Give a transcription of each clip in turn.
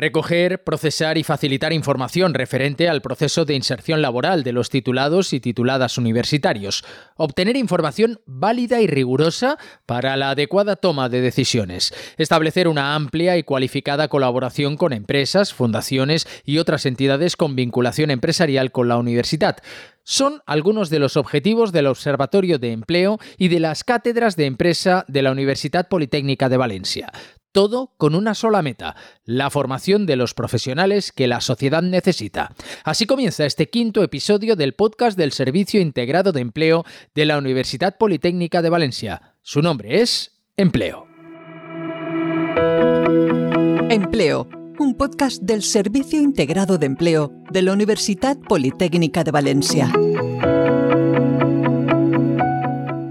Recoger, procesar y facilitar información referente al proceso de inserción laboral de los titulados y tituladas universitarios. Obtener información válida y rigurosa para la adecuada toma de decisiones. Establecer una amplia y cualificada colaboración con empresas, fundaciones y otras entidades con vinculación empresarial con la universidad son algunos de los objetivos del Observatorio de Empleo y de las cátedras de empresa de la Universidad Politécnica de Valencia. Todo con una sola meta, la formación de los profesionales que la sociedad necesita. Así comienza este quinto episodio del podcast del Servicio Integrado de Empleo de la Universidad Politécnica de Valencia. Su nombre es Empleo. Empleo un podcast del Servicio Integrado de Empleo de la Universidad Politécnica de Valencia.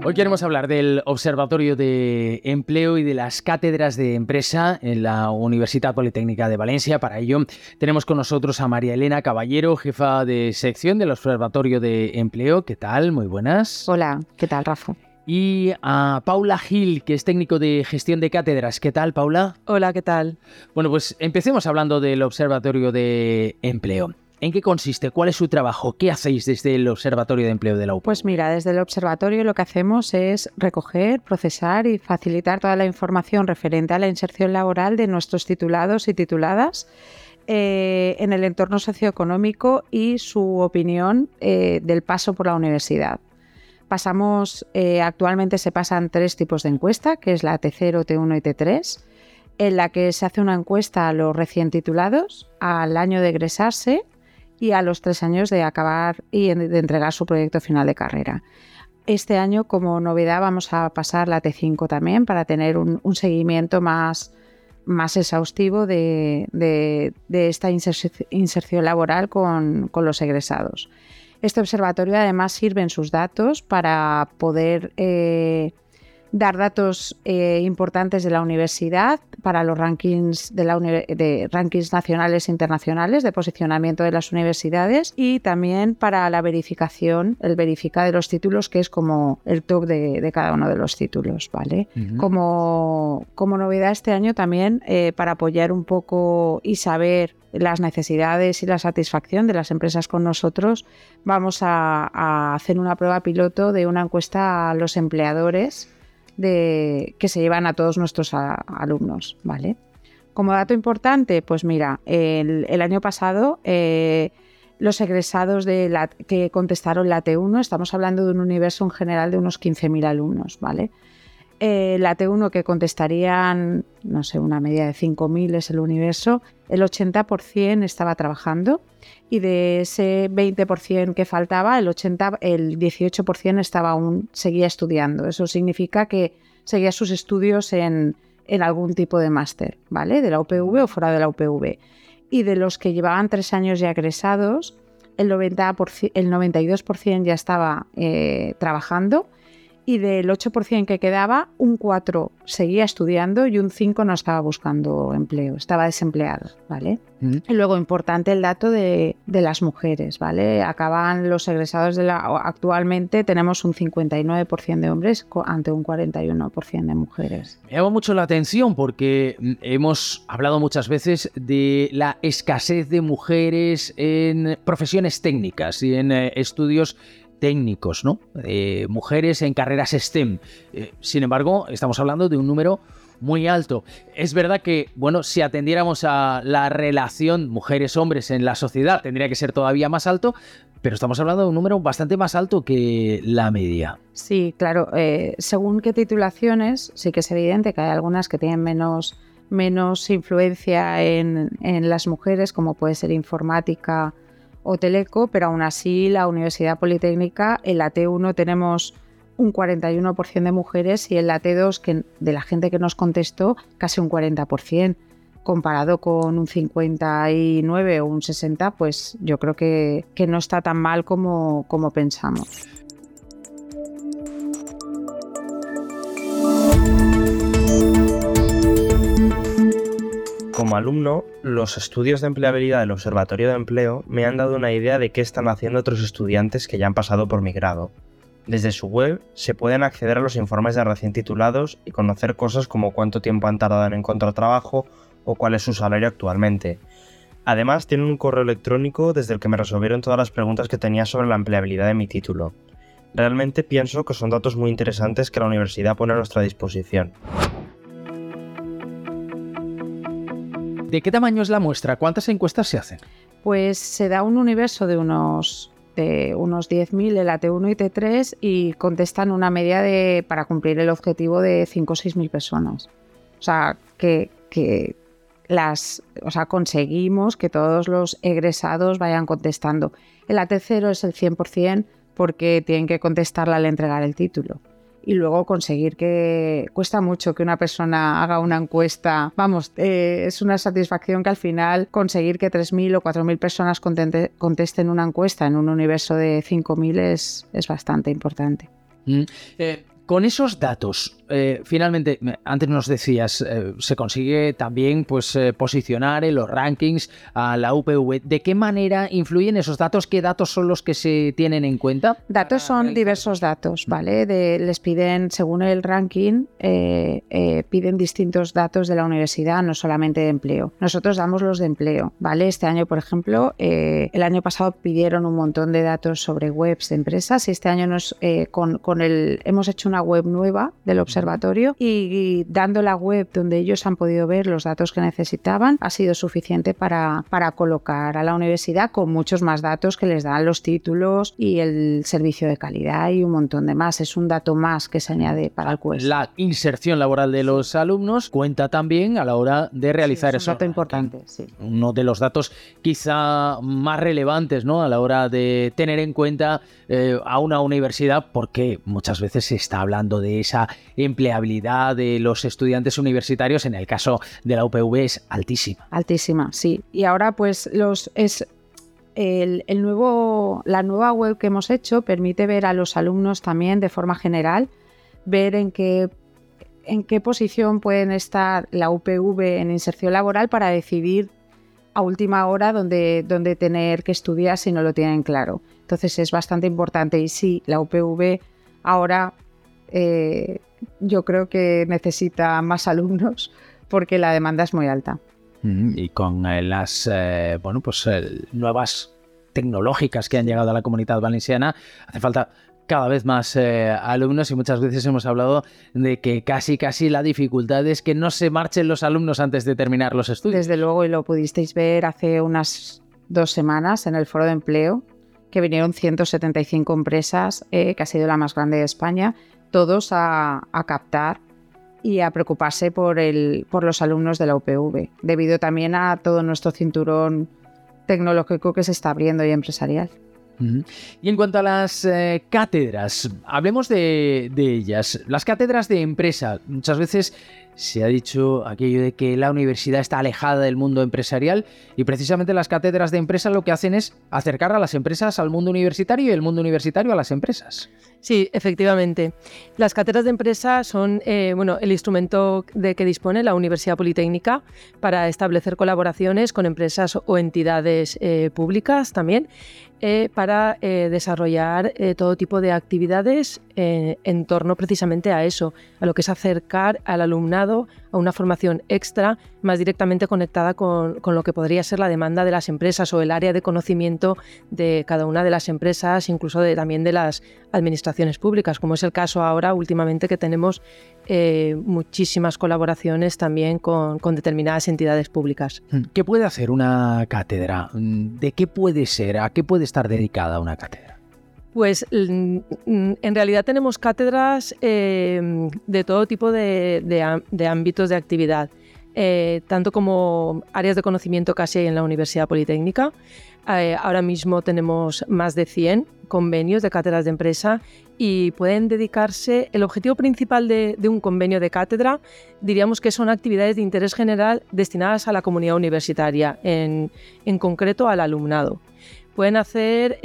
Hoy queremos hablar del Observatorio de Empleo y de las cátedras de empresa en la Universidad Politécnica de Valencia. Para ello tenemos con nosotros a María Elena Caballero, jefa de sección del Observatorio de Empleo. ¿Qué tal? Muy buenas. Hola, ¿qué tal, Rafa? y a Paula Gil, que es técnico de gestión de cátedras. ¿Qué tal, Paula? Hola, ¿qué tal? Bueno, pues empecemos hablando del Observatorio de Empleo. ¿En qué consiste? ¿Cuál es su trabajo? ¿Qué hacéis desde el Observatorio de Empleo de la UP? Pues mira, desde el Observatorio lo que hacemos es recoger, procesar y facilitar toda la información referente a la inserción laboral de nuestros titulados y tituladas eh, en el entorno socioeconómico y su opinión eh, del paso por la universidad. Pasamos, eh, actualmente se pasan tres tipos de encuesta, que es la T0, T1 y T3, en la que se hace una encuesta a los recién titulados, al año de egresarse y a los tres años de acabar y de entregar su proyecto final de carrera. Este año, como novedad, vamos a pasar la T5 también para tener un, seguimiento más, más exhaustivo de, esta inserción laboral con los egresados. Este observatorio además sirve en sus datos para poder eh, dar datos eh, importantes de la universidad para los rankings de, la de rankings nacionales e internacionales de posicionamiento de las universidades y también para la verificación, el verificar de los títulos, que es como el top de, cada uno de los títulos, ¿vale? como, como, novedad este año también eh, para apoyar un poco y saber las necesidades y la satisfacción de las empresas con nosotros, vamos a hacer una prueba piloto de una encuesta a los empleadores de, que se llevan a todos nuestros alumnos, ¿vale? Como dato importante, pues mira, el, año pasado eh, los egresados de que contestaron la T1, estamos hablando de un universo en general de unos 15.000 alumnos, ¿vale? Eh, la T1 que contestarían, no sé, una media de 5.000 es el universo, el 80% estaba trabajando y de ese 20% que faltaba, el, 80, el 18% estaba aún, seguía estudiando. Eso significa que seguía sus estudios en, algún tipo de máster, ¿vale? De la UPV o fuera de la UPV. Y de los que llevaban tres años ya egresados, el, 90%, el 92% ya estaba eh, trabajando y del 8% que quedaba, un 4 seguía estudiando y un 5 no estaba buscando empleo, estaba desempleado, ¿vale? Y luego, importante el dato de, las mujeres, ¿vale? Acaban los egresados de la... Actualmente tenemos un 59% de hombres ante un 41% de mujeres. Me llama mucho la atención porque mm, hemos hablado muchas veces de la escasez de mujeres en profesiones técnicas y en eh, estudios técnicos, ¿no? Eh, mujeres en carreras STEM. Eh, sin embargo, estamos hablando de un número muy alto. Es verdad que, bueno, si atendiéramos a la relación mujeres-hombres en la sociedad, tendría que ser todavía más alto, pero estamos hablando de un número bastante más alto que la media. Sí, claro. Eh, según qué titulaciones, sí que es evidente que hay algunas que tienen menos, menos influencia en, en las mujeres, como puede ser informática, o Teleco, pero aún así la Universidad Politécnica, en la T1 tenemos un 41% de mujeres y en la T2, que de la gente que nos contestó, casi un 40%. Comparado con un 59 o un 60, pues yo creo que, que no está tan mal como, como pensamos. Como alumno, los estudios de empleabilidad del Observatorio de Empleo me han dado una idea de qué están haciendo otros estudiantes que ya han pasado por mi grado. Desde su web se pueden acceder a los informes de recién titulados y conocer cosas como cuánto tiempo han tardado en encontrar trabajo o cuál es su salario actualmente. Además, tienen un correo electrónico desde el que me resolvieron todas las preguntas que tenía sobre la empleabilidad de mi título. Realmente pienso que son datos muy interesantes que la universidad pone a nuestra disposición. ¿De qué tamaño es la muestra? ¿Cuántas encuestas se hacen? Pues se da un universo de unos de unos 10.000 el T1 y T3 y contestan una media de para cumplir el objetivo de 5 o 6.000 personas. O sea, que, que las, o sea, conseguimos que todos los egresados vayan contestando. El AT0 es el 100% porque tienen que contestarla al entregar el título. Y luego conseguir que cuesta mucho que una persona haga una encuesta. Vamos, eh, es una satisfacción que al final conseguir que 3.000 o 4.000 personas contesten una encuesta en un universo de 5.000 es, es bastante importante. Mm. Eh, con esos datos, eh, finalmente, antes nos decías, eh, se consigue también pues, eh, posicionar en los rankings a la UPV. ¿De qué manera influyen esos datos? ¿Qué datos son los que se tienen en cuenta? Datos son diversos datos, ¿vale? les piden, según el ranking, piden distintos datos de la universidad, no solamente de empleo. Nosotros damos los de empleo, ¿vale? Este año, por ejemplo, el año pasado pidieron un montón de datos sobre webs de empresas y este año nos, con, con el, hemos hecho una web nueva del observatorio y, dando la web donde ellos han podido ver los datos que necesitaban ha sido suficiente para, para colocar a la universidad con muchos más datos que les dan los títulos y el servicio de calidad y un montón de más. Es un dato más que se añade para el QS. La inserción laboral de los alumnos cuenta también a la hora de realizar sí, es un dato importante, sí. Uno de los datos quizá más relevantes ¿no? a la hora de tener en cuenta eh, a una universidad porque muchas veces se está hablando de esa empleabilidad de los estudiantes universitarios, en el caso de la UPV, es altísima. Altísima, sí. Y ahora pues los es el, nuevo, la nueva web que hemos hecho permite ver a los alumnos también de forma general, ver en qué, en qué posición pueden estar la UPV en inserción laboral para decidir a última hora dónde, dónde tener que estudiar si no lo tienen claro. Entonces es bastante importante y sí, la UPV ahora eh, yo creo que necesita más alumnos porque la demanda es muy alta. Y con eh, las eh, bueno, pues, nuevas tecnológicas que han llegado a la comunidad valenciana, hace falta cada vez más alumnos y muchas veces hemos hablado de que casi casi la dificultad es que no se marchen los alumnos antes de terminar los estudios. Desde luego, y lo pudisteis ver hace unas dos semanas en el foro de empleo, que vinieron 175 empresas, que ha sido la más grande de España, todos a, captar y a preocuparse por, el, por los alumnos de la UPV, debido también a todo nuestro cinturón tecnológico que se está abriendo y empresarial. Y en cuanto a las eh, cátedras, hablemos de, de, ellas. Las cátedras de empresa, muchas veces se ha dicho aquello de que la universidad está alejada del mundo empresarial y precisamente las cátedras de empresa lo que hacen es acercar a las empresas al mundo universitario y el mundo universitario a las empresas. Sí, efectivamente. Las cátedras de empresa son eh, bueno, el instrumento de que dispone la Universidad Politécnica para establecer colaboraciones con empresas o entidades eh, públicas también eh, para desarrollar todo tipo de actividades en torno precisamente a eso, a lo que es acercar al alumnado a una formación extra más directamente conectada con, lo que podría ser la demanda de las empresas o el área de conocimiento de cada una de las empresas, incluso también de las administraciones públicas, como es el caso ahora últimamente que tenemos eh, muchísimas colaboraciones también con, con determinadas entidades públicas. Hmm. ¿Qué puede hacer una cátedra? ¿De qué puede ser? ¿A qué puede estar dedicada una cátedra? Pues mm, mm, en realidad tenemos cátedras eh, de todo tipo de, ámbitos de actividad, eh, tanto como áreas de conocimiento casi en la Universidad Politécnica. Eh, ahora mismo tenemos más de 100 convenios de cátedras de empresa y pueden dedicarse, el objetivo principal de, un convenio de cátedra diríamos que son actividades de interés general destinadas a la comunidad universitaria, en, concreto al alumnado. Pueden hacer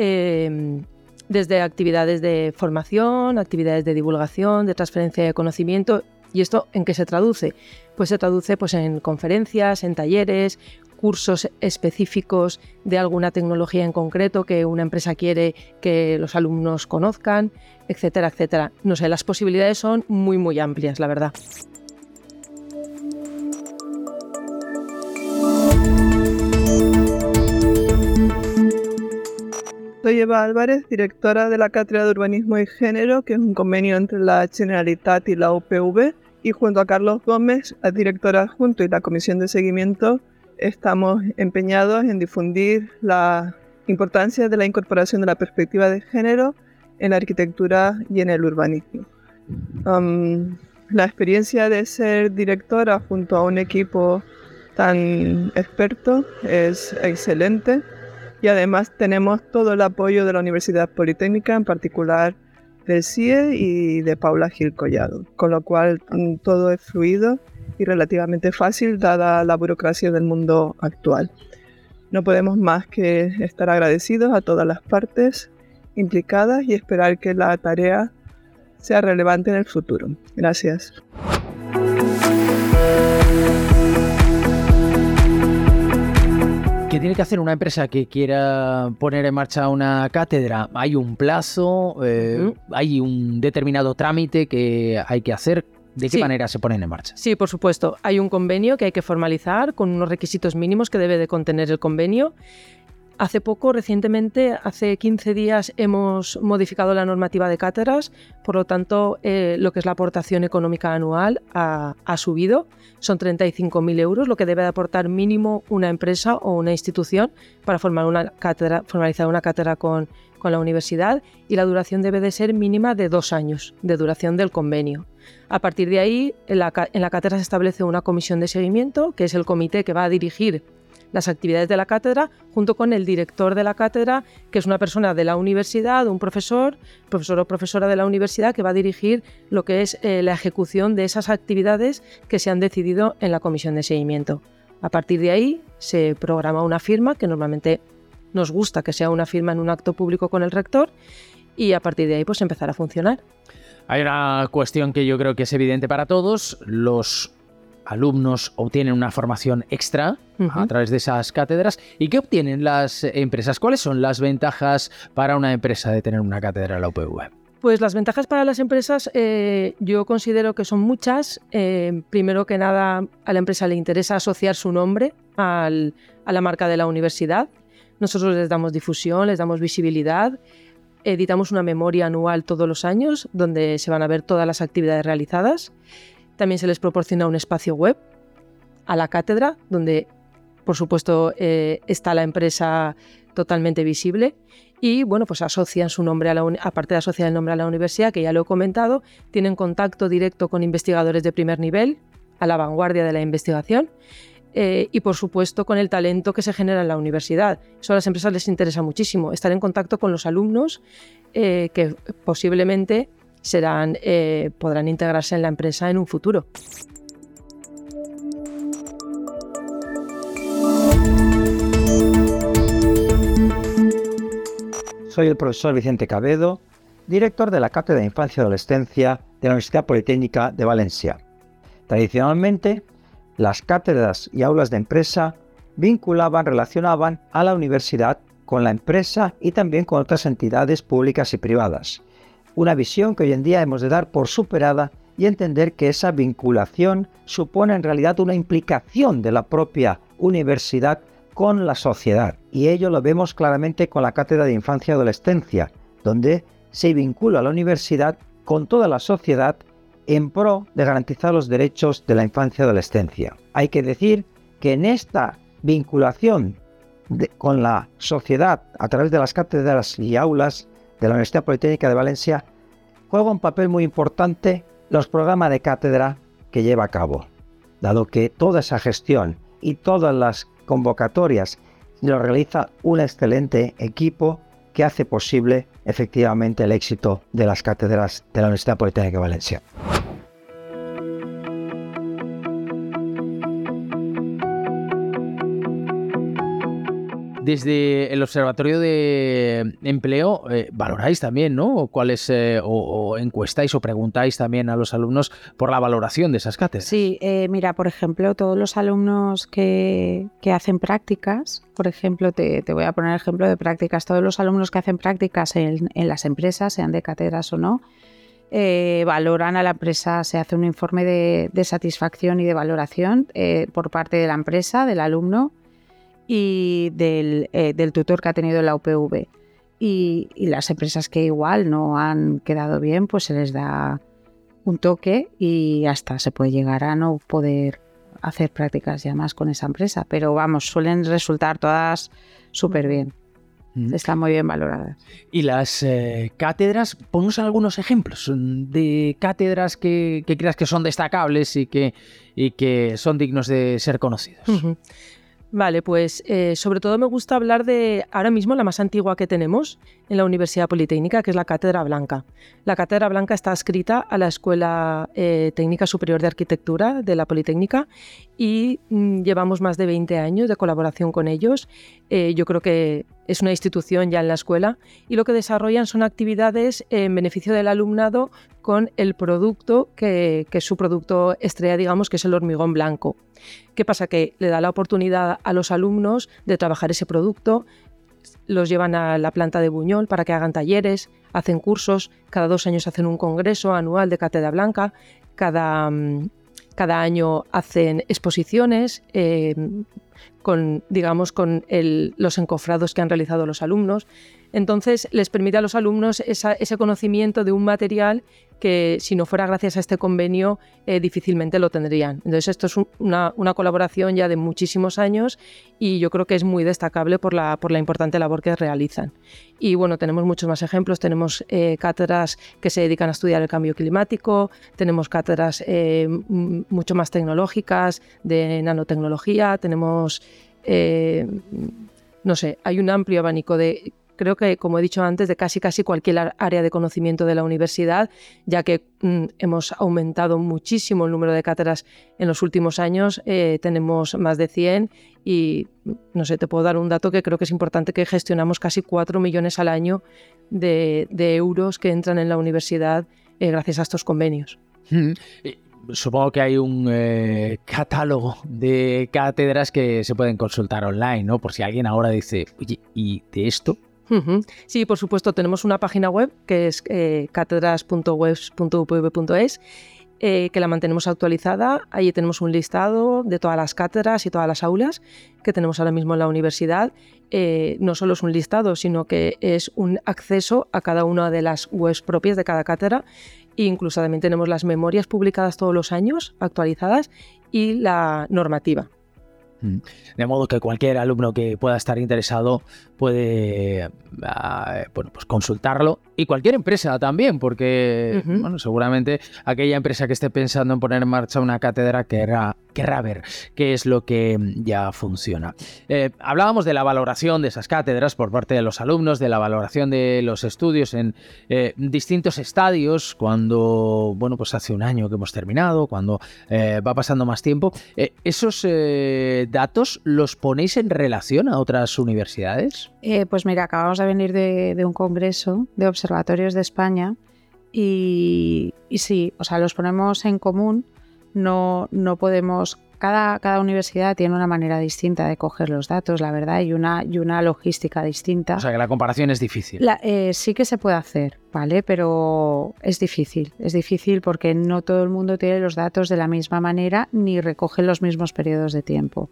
desde actividades de formación, actividades de divulgación, de transferencia de conocimiento. ¿Y esto en qué se traduce? pues se traduce pues, en conferencias, en talleres, cursos específicos de alguna tecnología en concreto que una empresa quiere que los alumnos conozcan, etcétera, etcétera. No sé, las posibilidades son muy, muy amplias, la verdad. Soy Eva Álvarez, directora de la Cátedra de Urbanismo y Género, que es un convenio entre la Generalitat y la UPV y junto a Carlos Gómez, la directora adjunto y la Comisión de Seguimiento, estamos empeñados en difundir la importancia de la incorporación de la perspectiva de género en la arquitectura y en el urbanismo. Um, la experiencia de ser directora junto a un equipo tan experto es excelente y además tenemos todo el apoyo de la Universidad Politécnica, en particular del CIE y de Paula Gil Collado, con lo cual mm, todo es fluido y relativamente fácil dada la burocracia del mundo actual. No podemos más que estar agradecidos a todas las partes implicadas y esperar que la tarea sea relevante en el futuro. Gracias. ¿Qué tiene que hacer una empresa que quiera poner en marcha una cátedra? ¿Hay un plazo? Eh, ¿Hay un determinado trámite que hay que hacer? ¿De qué manera se ponen en marcha? Sí, por supuesto. Hay un convenio que hay que formalizar con unos requisitos mínimos que debe de contener el convenio. Hace poco, recientemente, hace 15 días, hemos modificado la normativa de cátedras, por lo tanto, eh, lo que es la aportación económica anual ha, subido. Son 35.000 euros, lo que debe de aportar mínimo una empresa o una institución para formar una cátedra, formalizar una cátedra con, la universidad y la duración debe de ser mínima de dos años de duración del convenio. A partir de ahí, en la, en la cátedra se establece una comisión de seguimiento, que es el comité que va a dirigir las actividades de la cátedra junto con el director de la cátedra, que es una persona de la universidad, un profesor, profesor o profesora de la universidad, que va a dirigir lo que es eh, la ejecución de esas actividades que se han decidido en la comisión de seguimiento. A partir de ahí se programa una firma, que normalmente nos gusta que sea una firma en un acto público con el rector, y a partir de ahí pues empezar a funcionar. Hay una cuestión que yo creo que es evidente para todos. Los alumnos obtienen una formación extra a través de esas cátedras. ¿Y qué obtienen las empresas? ¿Cuáles son las ventajas para una empresa de tener una cátedra en la UPV? Pues las ventajas para las empresas eh, yo considero que son muchas. Eh, primero que nada, a la empresa le interesa asociar su nombre a la marca de la universidad. Nosotros les damos difusión, les damos visibilidad. Editamos una memoria anual todos los años donde se van a ver todas las actividades realizadas. También se les proporciona un espacio web a la cátedra, donde por supuesto eh, está la empresa totalmente visible y bueno, pues asocian su nombre a la aparte de asociar el nombre a la universidad, que ya lo he comentado, tienen contacto directo con investigadores de primer nivel, a la vanguardia de la investigación. Eh, y por supuesto con el talento que se genera en la universidad. Eso a las empresas les interesa muchísimo, estar en contacto con los alumnos eh, que posiblemente serán, eh, podrán integrarse en la empresa en un futuro. Soy el profesor Vicente Cabedo, director de la Cátedra de Infancia y Adolescencia de la Universidad Politécnica de Valencia. Tradicionalmente, las cátedras y aulas de empresa vinculaban, relacionaban a la universidad con la empresa y también con otras entidades públicas y privadas una visión que hoy en día hemos de dar por superada y entender que esa vinculación supone en realidad una implicación de la propia universidad con la sociedad. Y ello lo vemos claramente con la Cátedra de Infancia y Adolescencia, donde se vincula la universidad con toda la sociedad en pro de garantizar los derechos de la infancia y adolescencia. Hay que decir que en esta vinculación con la sociedad a través de las cátedras y aulas de la Universidad Politécnica de Valencia juega un papel muy importante los programas de cátedra que lleva a cabo, dado que toda esa gestión y todas las convocatorias lo realiza un excelente equipo que hace posible efectivamente el éxito de las cátedras de la Universidad Politécnica de Valencia. Desde el Observatorio de Empleo, eh, valoráis también, ¿no? ¿Cuáles, eh, o, encuestáis o preguntáis también a los alumnos por la valoración de esas cátedras? Sí, eh, mira, por ejemplo, todos los alumnos que, hacen prácticas, por ejemplo, te, voy a poner ejemplo de prácticas, todos los alumnos que hacen prácticas en, las empresas, sean de cátedras o no, valoran a la empresa, se hace un informe de satisfacción y de valoración por parte de la empresa, del alumno, y eh, del, tutor que ha tenido la UPV. y, las empresas que igual no han quedado bien, pues se les da un toque y hasta se puede llegar a no poder hacer prácticas ya más con esa empresa. Pero vamos, suelen resultar todas súper bien. Están muy bien valoradas. Y las eh, cátedras, ponnos algunos ejemplos de cátedras que, creas que son destacables y que, y que son dignos de ser conocidos. Vale, pues eh, sobre todo me gusta hablar de ahora mismo la más antigua que tenemos en la Universidad Politécnica, que es la Cátedra Blanca. La Cátedra Blanca está adscrita a la Escuela eh, Técnica Superior de Arquitectura de la Politécnica y mm, llevamos más de 20 años de colaboración con ellos. Eh, yo creo que es una institución ya en la escuela y lo que desarrollan son actividades en beneficio del alumnado con el producto que, es su producto estrella, digamos, que es el hormigón blanco. ¿Qué pasa? Que le da la oportunidad a los alumnos de trabajar ese producto, los llevan a la planta de Buñol para que hagan talleres, hacen cursos, cada dos años hacen un congreso anual de Cátedra Blanca, cada, cada año hacen exposiciones eh, con, digamos, con los encofrados que han realizado los alumnos. Entonces les permite a los alumnos ese conocimiento de un material que si no fuera gracias a este convenio eh, difícilmente lo tendrían. Entonces esto es una, colaboración ya de muchísimos años y yo creo que es muy destacable por la, por la importante labor que realizan. Y bueno, tenemos muchos más ejemplos, tenemos eh, cátedras que se dedican a estudiar el cambio climático, tenemos cátedras eh, mucho más tecnológicas de nanotecnología, tenemos... no sé, hay un amplio abanico de creo que, como he dicho antes, de casi casi cualquier área de conocimiento de la universidad, ya que mm, hemos aumentado muchísimo el número de cátedras en los últimos años. Eh, tenemos más de 100 y, no sé, te puedo dar un dato que creo que es importante, que gestionamos casi 4 millones al año de, euros que entran en la universidad eh, gracias a estos convenios. supongo que hay un eh, catálogo de cátedras que se pueden consultar online, ¿no? Por si alguien ahora dice, oye, ¿y de esto Sí, por supuesto, tenemos una página web que es eh, cátedras.webs.upv.es eh, que la mantenemos actualizada. Allí tenemos un listado de todas las cátedras y todas las aulas que tenemos ahora mismo en la universidad. Eh, no solo es un listado, sino que es un acceso a cada una de las webs propias de cada cátedra. E incluso también tenemos las memorias publicadas todos los años, actualizadas, y la normativa. Mm. De modo que cualquier alumno que pueda estar interesado puede ah, bueno, pues consultarlo y cualquier empresa también, porque bueno, seguramente aquella empresa que esté pensando en poner en marcha una cátedra querrá, querrá ver qué es lo que ya funciona. Eh, hablábamos de la valoración de esas cátedras por parte de los alumnos, de la valoración de los estudios en eh, distintos estadios, cuando, bueno, pues hace un año que hemos terminado, cuando eh, va pasando más tiempo. ¿Esos datos los ponéis en relación a otras universidades? pues mira, acabamos de venir de, de un congreso de observación observatorios de España y, sí, o sea, los ponemos en común, no, no podemos... Cada, cada, universidad tiene una manera distinta de coger los datos, la verdad, y una, y una logística distinta. O sea que la comparación es difícil. Eh, sí que se puede hacer, ¿vale? Pero es difícil. Es difícil porque no todo el mundo tiene los datos de la misma manera ni recoge los mismos periodos de tiempo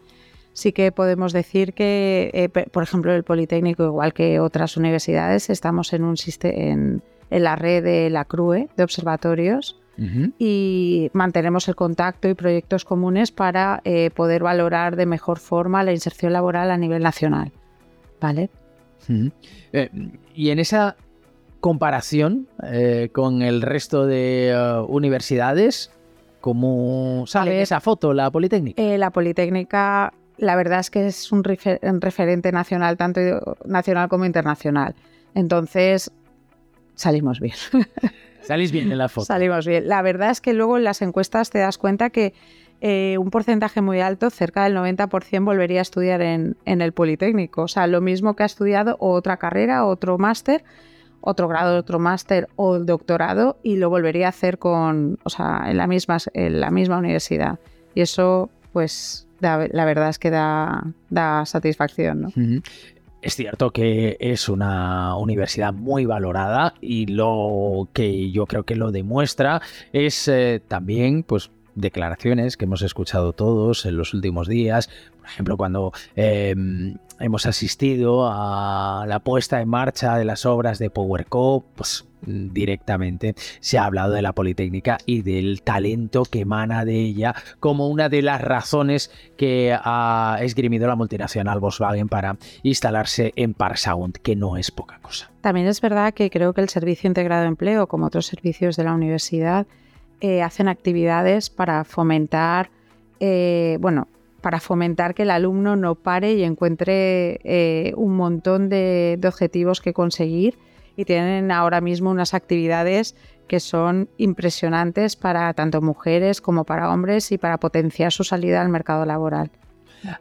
sí que podemos decir que, eh, por ejemplo, el Politécnico, igual que otras universidades, estamos en, un en, en la red de la CRUE, de observatorios, y mantenemos el contacto y proyectos comunes para eh, poder valorar de mejor forma la inserción laboral a nivel nacional. ¿Vale? Eh, y en esa comparación con el resto de universidades, ¿cómo sale esa foto, la Politécnica? la Politécnica la verdad es que es un, referente nacional, tanto nacional como internacional. Entonces, salimos bien. Salís bien en la foto. Salimos bien. La verdad es que luego en las encuestas te das cuenta que eh, un porcentaje muy alto, cerca del 90%, volvería a estudiar en, el Politécnico. O sea, lo mismo que ha estudiado otra carrera, otro máster, otro grado, otro máster o doctorado y lo volvería a hacer con, o sea, en la misma, en la misma universidad. Y eso, pues, la verdad es que da, satisfacción. ¿no? Es cierto que es una universidad muy valorada y lo que yo creo que lo demuestra es eh, también pues declaraciones que hemos escuchado todos en los últimos días. Por ejemplo, cuando em, hemos asistido a la puesta en marcha de las obras de PowerCo, pues directamente se ha hablado de la Politécnica y del talento que emana de ella como una de las razones que ha esgrimido la multinacional Volkswagen para instalarse en Parsound, que no es poca cosa. También es verdad que creo que el Servicio Integrado de Empleo, como otros servicios de la universidad, eh, hacen actividades para fomentar, eh, bueno, para fomentar que el alumno no pare y encuentre eh, un montón de objetivos que conseguir y tienen ahora mismo unas actividades que son impresionantes para tanto mujeres como para hombres y para potenciar su salida al mercado laboral.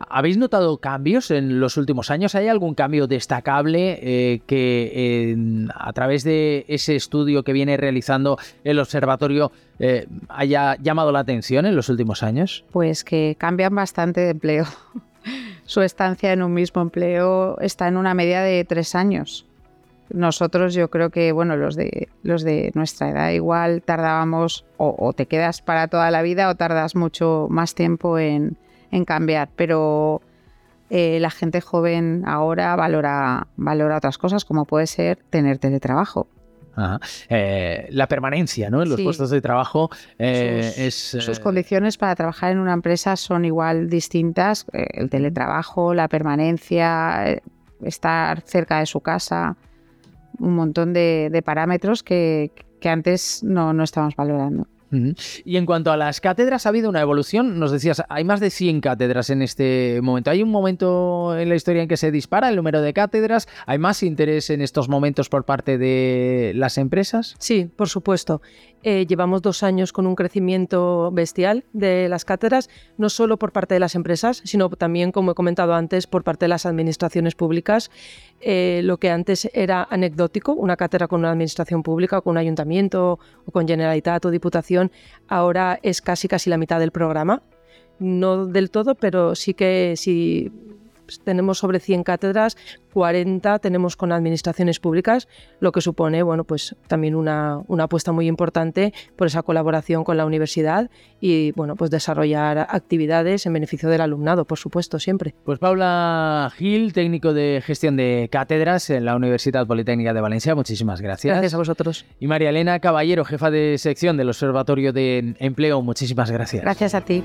¿Habéis notado cambios en los últimos años? ¿Hay algún cambio destacable eh, que a través de ese estudio que viene realizando el observatorio eh, haya llamado la atención en los últimos años? Pues que cambian bastante de empleo. Su estancia en un mismo empleo está en una media de tres años. Nosotros yo creo que, bueno, los de, los de nuestra edad igual tardábamos o, te quedas para toda la vida o tardas mucho más tiempo en, cambiar, pero eh, la gente joven ahora valora, valora otras cosas como puede ser tener teletrabajo. Eh, la permanencia ¿no? en los puestos de trabajo eh, es... Sus condiciones para trabajar en una empresa son igual distintas. el teletrabajo, la permanencia, estar cerca de su casa un montón de, parámetros que, antes no, no estábamos valorando. Y en cuanto a las cátedras, ¿ha habido una evolución? Nos decías, hay más de 100 cátedras en este momento. ¿Hay un momento en la historia en que se dispara el número de cátedras? ¿Hay más interés en estos momentos por parte de las empresas? Sí, por supuesto. Eh, llevamos dos años con un crecimiento bestial de las cátedras, no solo por parte de las empresas, sino también, como he comentado antes, por parte de las administraciones públicas. Eh, lo que antes era anecdótico, una cátedra con una administración pública, con un ayuntamiento, o con Generalitat o Diputación, ahora es casi casi la mitad del programa. No del todo, pero sí que sí tenemos sobre 100 cátedras, 40 tenemos con administraciones públicas, lo que supone bueno, pues también una, una, apuesta muy importante por esa colaboración con la universidad y bueno, pues desarrollar actividades en beneficio del alumnado, por supuesto, siempre. Pues Paula Gil, técnico de gestión de cátedras en la Universidad Politécnica de Valencia, muchísimas gracias. Gracias a vosotros. Y María Elena Caballero, jefa de sección del Observatorio de Empleo, muchísimas gracias. Gracias a ti.